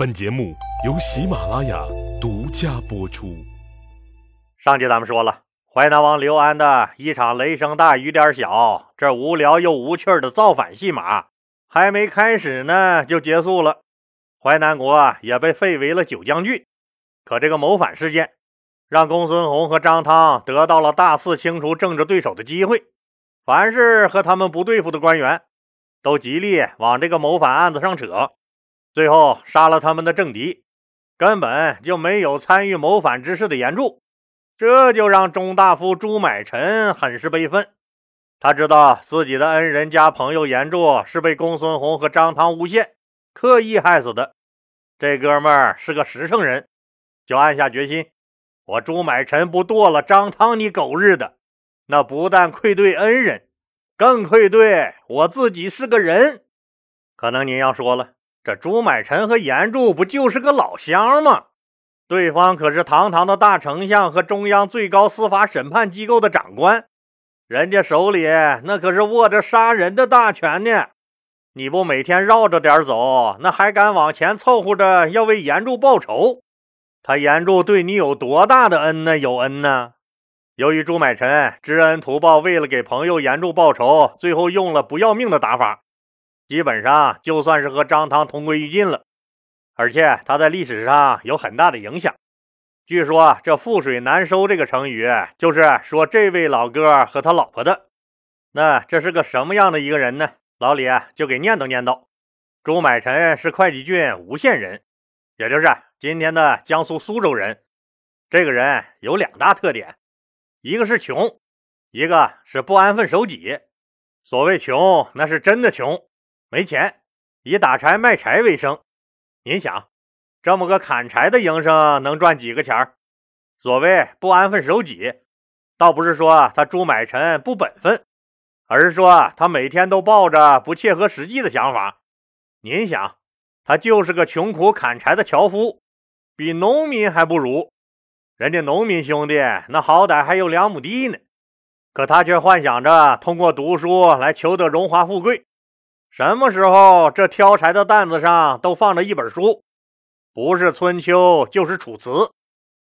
本节目由喜马拉雅独家播出。上集咱们说了，淮南王刘安的一场雷声大雨点小，这无聊又无趣的造反戏码还没开始呢，就结束了。淮南国也被废为了九江郡。可这个谋反事件，让公孙弘和张汤得到了大肆清除政治对手的机会。凡是和他们不对付的官员，都极力往这个谋反案子上扯。最后杀了他们的政敌，根本就没有参与谋反之事的严柱，这就让中大夫朱买臣很是悲愤。他知道自己的恩人加朋友严柱是被公孙弘和张汤诬陷，刻意害死的。这哥们儿是个实诚人，就暗下决心：我朱买臣不剁了张汤，你狗日的，那不但愧对恩人，更愧对我自己是个人。可能您要说了。这朱买臣和严柱不就是个老乡吗？对方可是堂堂的大丞相和中央最高司法审判机构的长官，人家手里那可是握着杀人的大权呢。你不每天绕着点走，那还敢往前凑合着要为严柱报仇？他严柱对你有多大的恩呢？有恩呢？由于朱买臣知恩图报，为了给朋友严柱报仇，最后用了不要命的打法。基本上就算是和张汤同归于尽了，而且他在历史上有很大的影响。据说这“覆水难收”这个成语，就是说这位老哥和他老婆的。那这是个什么样的一个人呢？老李就给念叨念叨：朱买臣是会稽郡吴县人，也就是今天的江苏苏州人。这个人有两大特点，一个是穷，一个是不安分守己。所谓穷，那是真的穷。没钱，以打柴卖柴为生。您想，这么个砍柴的营生能赚几个钱儿？所谓不安分守己，倒不是说他朱买臣不本分，而是说他每天都抱着不切合实际的想法。您想，他就是个穷苦砍柴的樵夫，比农民还不如。人家农民兄弟那好歹还有两亩地呢，可他却幻想着通过读书来求得荣华富贵。什么时候这挑柴的担子上都放着一本书，不是《春秋》就是《楚辞》。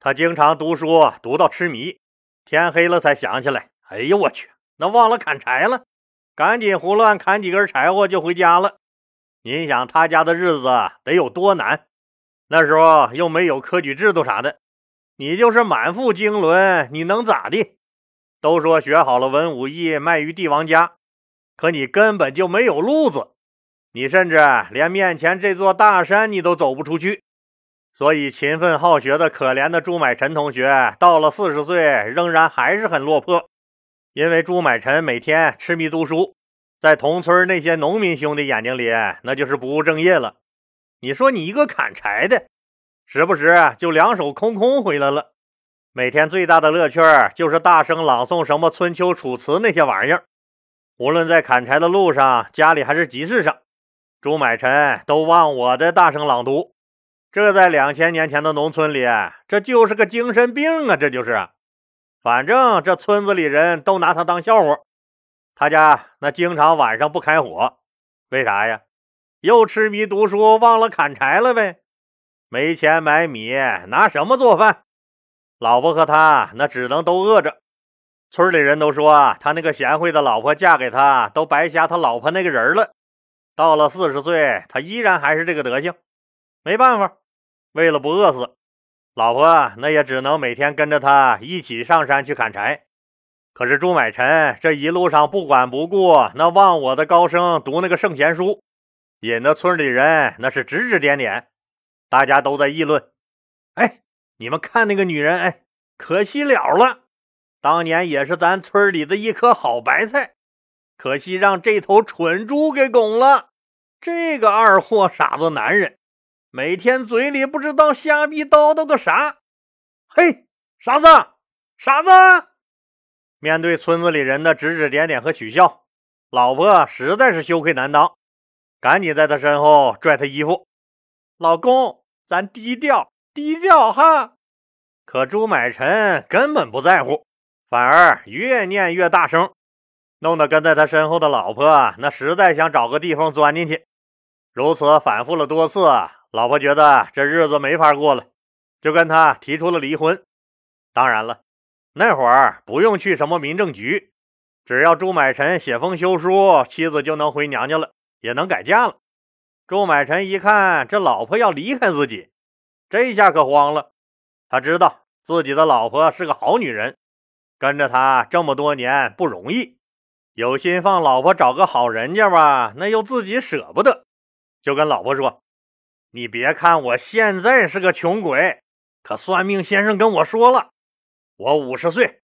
他经常读书读到痴迷，天黑了才想起来。哎呦我去，那忘了砍柴了，赶紧胡乱砍几根柴火就回家了。您想他家的日子得有多难？那时候又没有科举制度啥的，你就是满腹经纶，你能咋地？都说学好了文武艺，卖于帝王家。可你根本就没有路子，你甚至连面前这座大山你都走不出去。所以勤奋好学的可怜的朱买臣同学，到了四十岁仍然还是很落魄。因为朱买臣每天痴迷读书，在同村那些农民兄弟眼睛里，那就是不务正业了。你说你一个砍柴的，时不时就两手空空回来了，每天最大的乐趣就是大声朗诵什么春秋楚辞那些玩意儿。无论在砍柴的路上，家里还是集市上，朱买臣都忘我的大声朗读。这在两千年前的农村里，这就是个精神病啊！这就是，反正这村子里人都拿他当笑话。他家那经常晚上不开火，为啥呀？又痴迷读书，忘了砍柴了呗。没钱买米，拿什么做饭？老婆和他那只能都饿着。村里人都说，他那个贤惠的老婆嫁给他，都白瞎他老婆那个人了。到了四十岁，他依然还是这个德行。没办法，为了不饿死，老婆那也只能每天跟着他一起上山去砍柴。可是朱买臣这一路上不管不顾，那忘我的高声读那个圣贤书，引得村里人那是指指点点。大家都在议论：“哎，你们看那个女人，哎，可惜了了。”当年也是咱村里的一颗好白菜，可惜让这头蠢猪给拱了。这个二货傻子男人，每天嘴里不知道瞎逼叨叨个啥。嘿，傻子，傻子！面对村子里人的指指点点和取笑，老婆实在是羞愧难当，赶紧在他身后拽他衣服：“老公，咱低调低调哈。”可朱买臣根本不在乎。反而越念越大声，弄得跟在他身后的老婆那实在想找个地方钻进去。如此反复了多次，老婆觉得这日子没法过了，就跟他提出了离婚。当然了，那会儿不用去什么民政局，只要朱买臣写封休书，妻子就能回娘家了，也能改嫁了。朱买臣一看这老婆要离开自己，这下可慌了。他知道自己的老婆是个好女人，跟着他这么多年不容易，有心放老婆找个好人家吧，那又自己舍不得，就跟老婆说：“你别看我现在是个穷鬼，可算命先生跟我说了，我五十岁，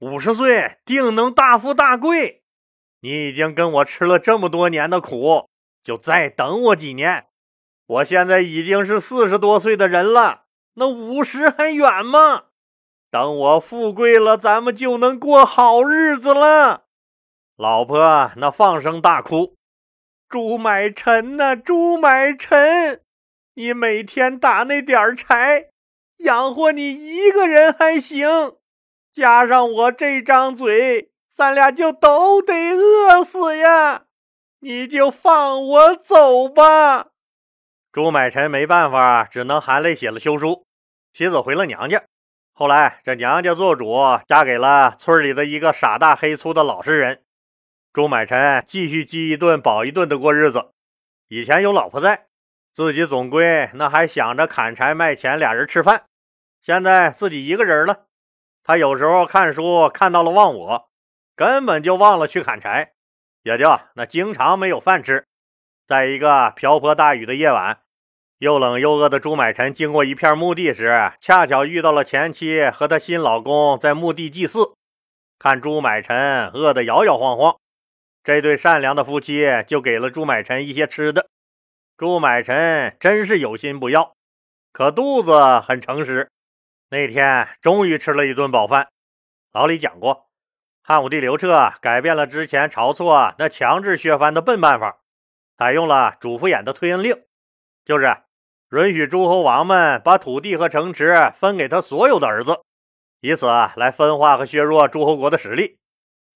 五十岁定能大富大贵。你已经跟我吃了这么多年的苦。”就再等我几年，我现在已经是四十多岁的人了，那五十还远吗？等我富贵了，咱们就能过好日子了。老婆那放声大哭：“朱买臣呐，朱买臣，你每天打那点柴，养活你一个人还行，加上我这张嘴，咱俩就都得饿死呀。”你就放我走吧，朱买臣没办法，只能含泪写了休书。妻子回了娘家。后来这娘家做主，嫁给了村里的一个傻大黑粗的老实人。朱买臣继续饥一顿饱一顿的过日子。以前有老婆在，自己总归那还想着砍柴卖钱，俩人吃饭。现在自己一个人了，他有时候看书看到了忘我，根本就忘了去砍柴。也就那经常没有饭吃，在一个瓢泼大雨的夜晚，又冷又饿的朱买臣经过一片墓地时，恰巧遇到了前妻和她新老公在墓地祭祀。看朱买臣饿得摇摇晃晃，这对善良的夫妻就给了朱买臣一些吃的。朱买臣真是有心不要，可肚子很诚实。那天终于吃了一顿饱饭。老李讲过。汉武帝刘彻改变了之前晁错那强制削藩的笨办法，采用了主父偃的推恩令，就是允许诸侯王们把土地和城池分给他所有的儿子，以此来分化和削弱诸侯国的实力。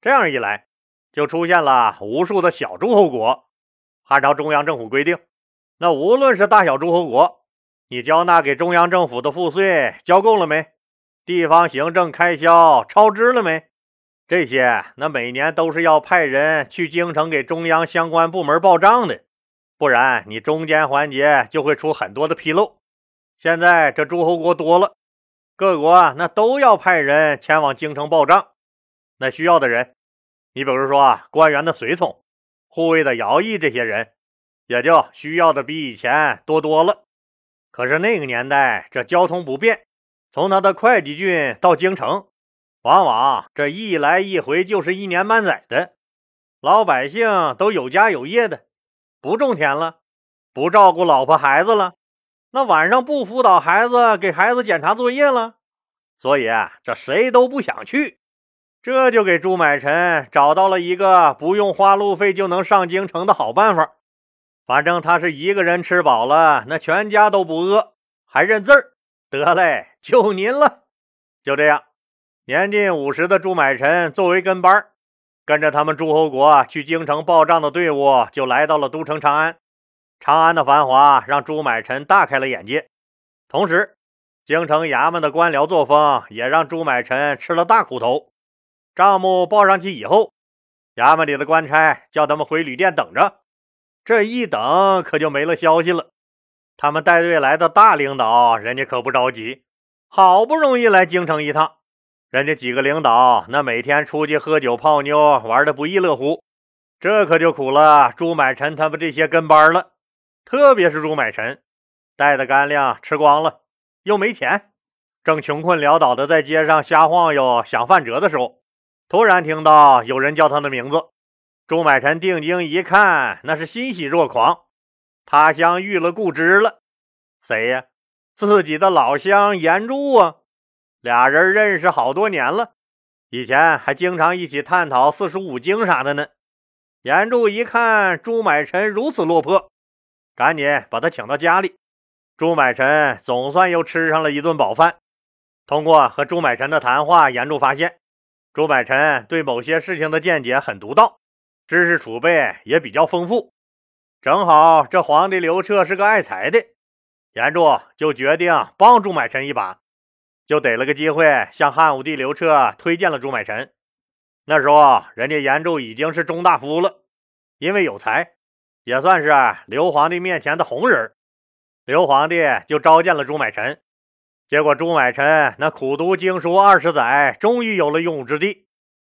这样一来，就出现了无数的小诸侯国。按照中央政府规定，那无论是大小诸侯国，你交纳给中央政府的赋税交够了没？地方行政开销超支了没？这些那每年都是要派人去京城给中央相关部门报账的，不然你中间环节就会出很多的纰漏。现在这诸侯国多了，各国那都要派人前往京城报账。那需要的人，你比如说啊官员的随从、护卫的徭役这些人，也就需要的比以前多多了。可是那个年代这交通不便，从他的会稽郡到京城。往往这一来一回就是一年半载的，老百姓都有家有业的，不种田了，不照顾老婆孩子了，那晚上不辅导孩子，给孩子检查作业了，所以啊这谁都不想去。这就给朱买臣找到了一个不用花路费就能上京城的好办法。反正他是一个人吃饱了，那全家都不饿，还认字儿。得嘞，就您了。就这样。年近五十的朱买臣作为跟班跟着他们诸侯国去京城报账的队伍就来到了都城长安。长安的繁华让朱买臣大开了眼界，同时，京城衙门的官僚作风也让朱买臣吃了大苦头。账目报上去以后，衙门里的官差叫他们回旅店等着。这一等可就没了消息了。他们带队来的大领导，人家可不着急，好不容易来京城一趟。人家几个领导那每天出去喝酒泡妞，玩的不亦乐乎，这可就苦了朱买臣他们这些跟班了。特别是朱买臣，带的干粮吃光了，又没钱，正穷困潦倒的在街上瞎晃悠想饭辙的时候，突然听到有人叫他的名字。朱买臣定睛一看，那是欣喜若狂，他乡遇了故知了。谁呀？自己的老乡严柱啊！俩人认识好多年了，以前还经常一起探讨四书五经啥的呢。严柱一看朱买臣如此落魄，赶紧把他请到家里。朱买臣总算又吃上了一顿饱饭。通过和朱买臣的谈话，严柱发现朱买臣对某些事情的见解很独到，知识储备也比较丰富。正好这皇帝刘彻是个爱财的，严柱就决定帮朱买臣一把，就逮了个机会向汉武帝刘彻推荐了朱买臣。那时候人家严柱已经是中大夫了，因为有才，也算是刘皇帝面前的红人。刘皇帝就召见了朱买臣。结果朱买臣那苦读经书二十载，终于有了用武之地，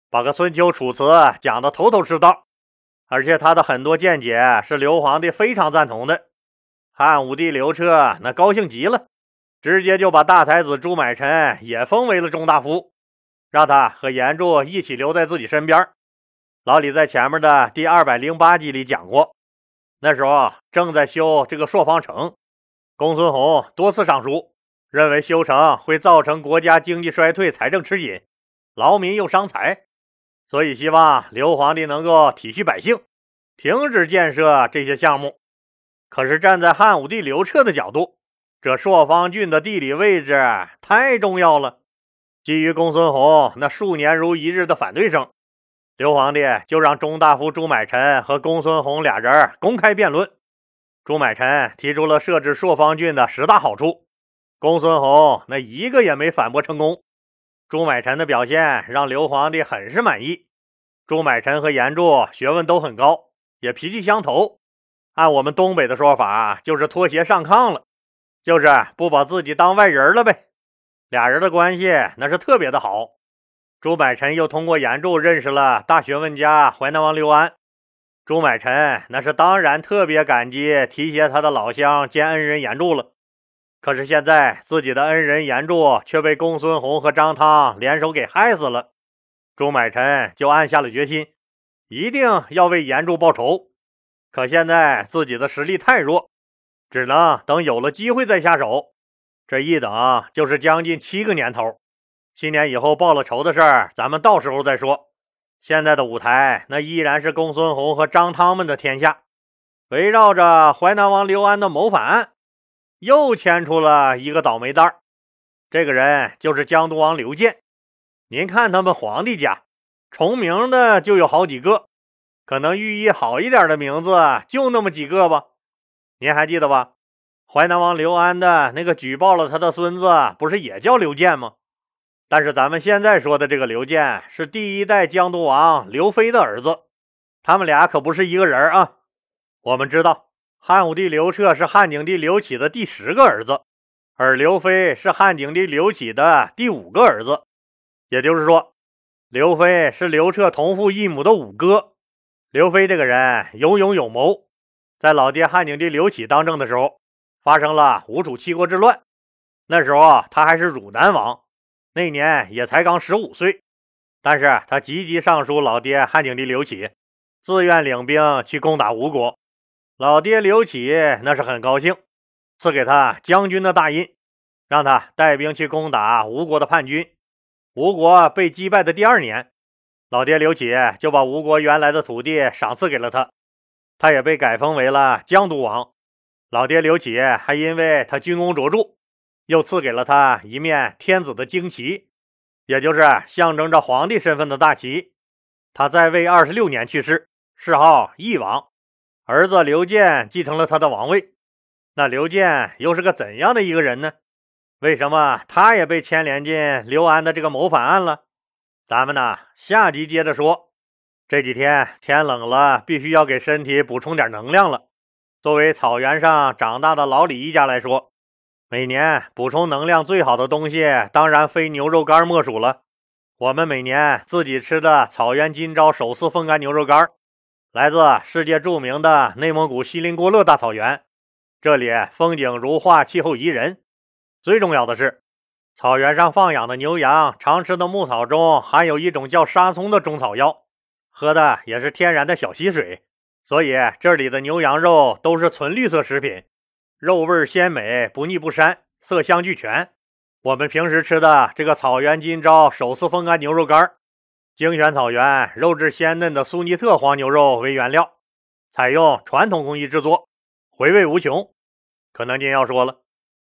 把个《春秋》《楚辞》讲得头头是道，而且他的很多见解是刘皇帝非常赞同的。汉武帝刘彻那高兴极了，直接就把大才子朱买臣也封为了中大夫，让他和严柱一起留在自己身边。老李在前面的第二百零八集里讲过，那时候正在修这个朔方城，公孙弘多次上书。认为修城会造成国家经济衰退、财政吃紧，劳民又伤财，所以希望刘皇帝能够体恤百姓，停止建设这些项目。可是站在汉武帝刘彻的角度，这朔方郡的地理位置太重要了。基于公孙弘那数年如一日的反对声，刘皇帝就让中大夫朱买臣和公孙弘俩人公开辩论。朱买臣提出了设置朔方郡的十大好处。公孙弘那一个也没反驳成功，朱买臣的表现让刘皇帝很是满意。朱买臣和严柱学问都很高，也脾气相投，按我们东北的说法，就是脱鞋上炕了，就是不把自己当外人了呗。俩人的关系那是特别的好。朱买臣又通过严柱认识了大学问家淮南王刘安，朱买臣那是当然特别感激提携他的老乡兼恩人严柱了。可是现在自己的恩人严柱却被公孙弘和张汤联手给害死了，朱买臣就暗下了决心，一定要为严柱报仇。可现在自己的实力太弱，只能等有了机会再下手。这一等就是将近七个年头，七年以后报了仇的事儿，咱们到时候再说。现在的舞台那依然是公孙弘和张汤们的天下，围绕着淮南王刘安的谋反案。又牵出了一个倒霉蛋儿，这个人就是江都王刘建。您看他们皇帝家重名的就有好几个，可能寓意好一点的名字就那么几个吧。您还记得吧？淮南王刘安的那个举报了他的孙子，不是也叫刘建吗？但是咱们现在说的这个刘建是第一代江都王刘飞的儿子，他们俩可不是一个人啊。我们知道。汉武帝刘彻是汉景帝刘启的第十个儿子，而刘飞是汉景帝刘启的第五个儿子。也就是说，刘飞是刘彻同父异母的五哥。刘飞这个人有勇有谋，在老爹汉景帝刘启当政的时候，发生了吴楚七国之乱。那时候他还是汝南王，那年也才刚十五岁，但是他积极上书老爹汉景帝刘启，自愿领兵去攻打吴国。老爹刘启那是很高兴，赐给他将军的大印，让他带兵去攻打吴国的叛军。吴国被击败的第二年，老爹刘启就把吴国原来的土地赏赐给了他，他也被改封为了江都王。老爹刘启还因为他军功卓著，又赐给了他一面天子的旌旗，也就是象征着皇帝身份的大旗。他在位二十六年去世，谥号义王。儿子刘建继承了他的王位，那刘建又是个怎样的一个人呢？为什么他也被牵连进刘安的这个谋反案了？咱们呢，下集接着说。这几天天冷了，必须要给身体补充点能量了。作为草原上长大的老李一家来说，每年补充能量最好的东西，当然非牛肉干莫属了。我们每年自己吃的草原金招手撕风干牛肉干。来自世界著名的内蒙古锡林郭勒大草原，这里风景如画，气候宜人。最重要的是，草原上放养的牛羊常吃的牧草中含有一种叫沙葱的中草药，喝的也是天然的小溪水，所以这里的牛羊肉都是纯绿色食品，肉味鲜美，不腻不膻，色香俱全。我们平时吃的这个草原金招手撕风干牛肉干精选草原肉质鲜嫩的苏尼特黄牛肉为原料，采用传统工艺制作，回味无穷。可能您要说了，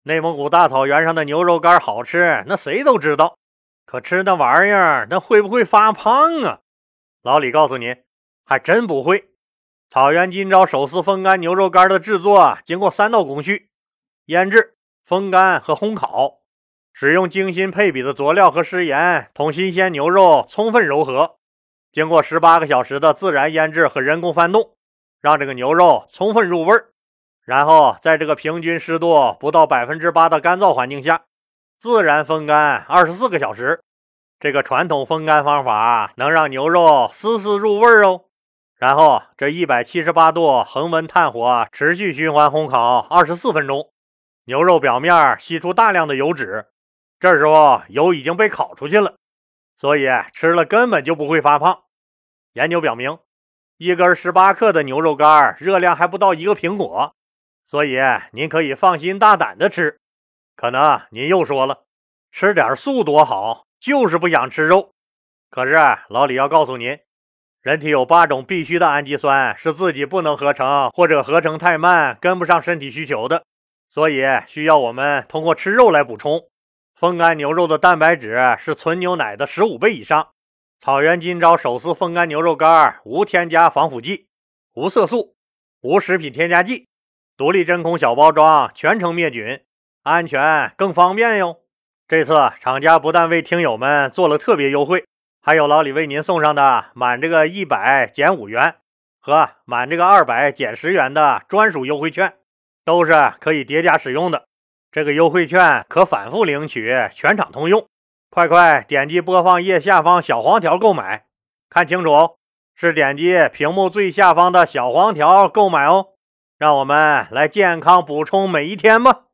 内蒙古大草原上的牛肉干好吃，那谁都知道。可吃那玩意儿，那会不会发胖啊？老李告诉您，还真不会。草原今朝手撕风干牛肉干的制作，经过三道工序：腌制、风干和烘烤，使用精心配比的佐料和食盐，同新鲜牛肉充分柔合。经过十八个小时的自然腌制和人工翻动，让这个牛肉充分入味儿。然后在这个平均湿度不到百分之八的干燥环境下，自然风干二十四个小时。这个传统风干方法能让牛肉丝丝入味哦。然后这一百七十八度恒温炭火持续循环烘烤二十四分钟，牛肉表面吸出大量的油脂，这时候油已经被烤出去了。所以吃了根本就不会发胖。研究表明，一根十八克的牛肉干热量还不到一个苹果，所以您可以放心大胆的吃。可能您又说了，吃点素多好，就是不想吃肉。可是老李要告诉您，人体有八种必须的氨基酸是自己不能合成，或者合成太慢，跟不上身体需求的，所以需要我们通过吃肉来补充。风干牛肉的蛋白质是纯牛奶的十五倍以上。草原金朝手撕风干牛肉干，无添加防腐剂，无色素，无食品添加剂，独立真空小包装，全程灭菌，安全更方便哟。这次厂家不但为听友们做了特别优惠，还有老李为您送上的满这个一百减五元和满这个二百减十元的专属优惠券，都是可以叠加使用的。这个优惠券可反复领取，全场通用。快快点击播放页下方小黄条购买，看清楚哦，是点击屏幕最下方的小黄条购买哦。让我们来健康补充每一天吧。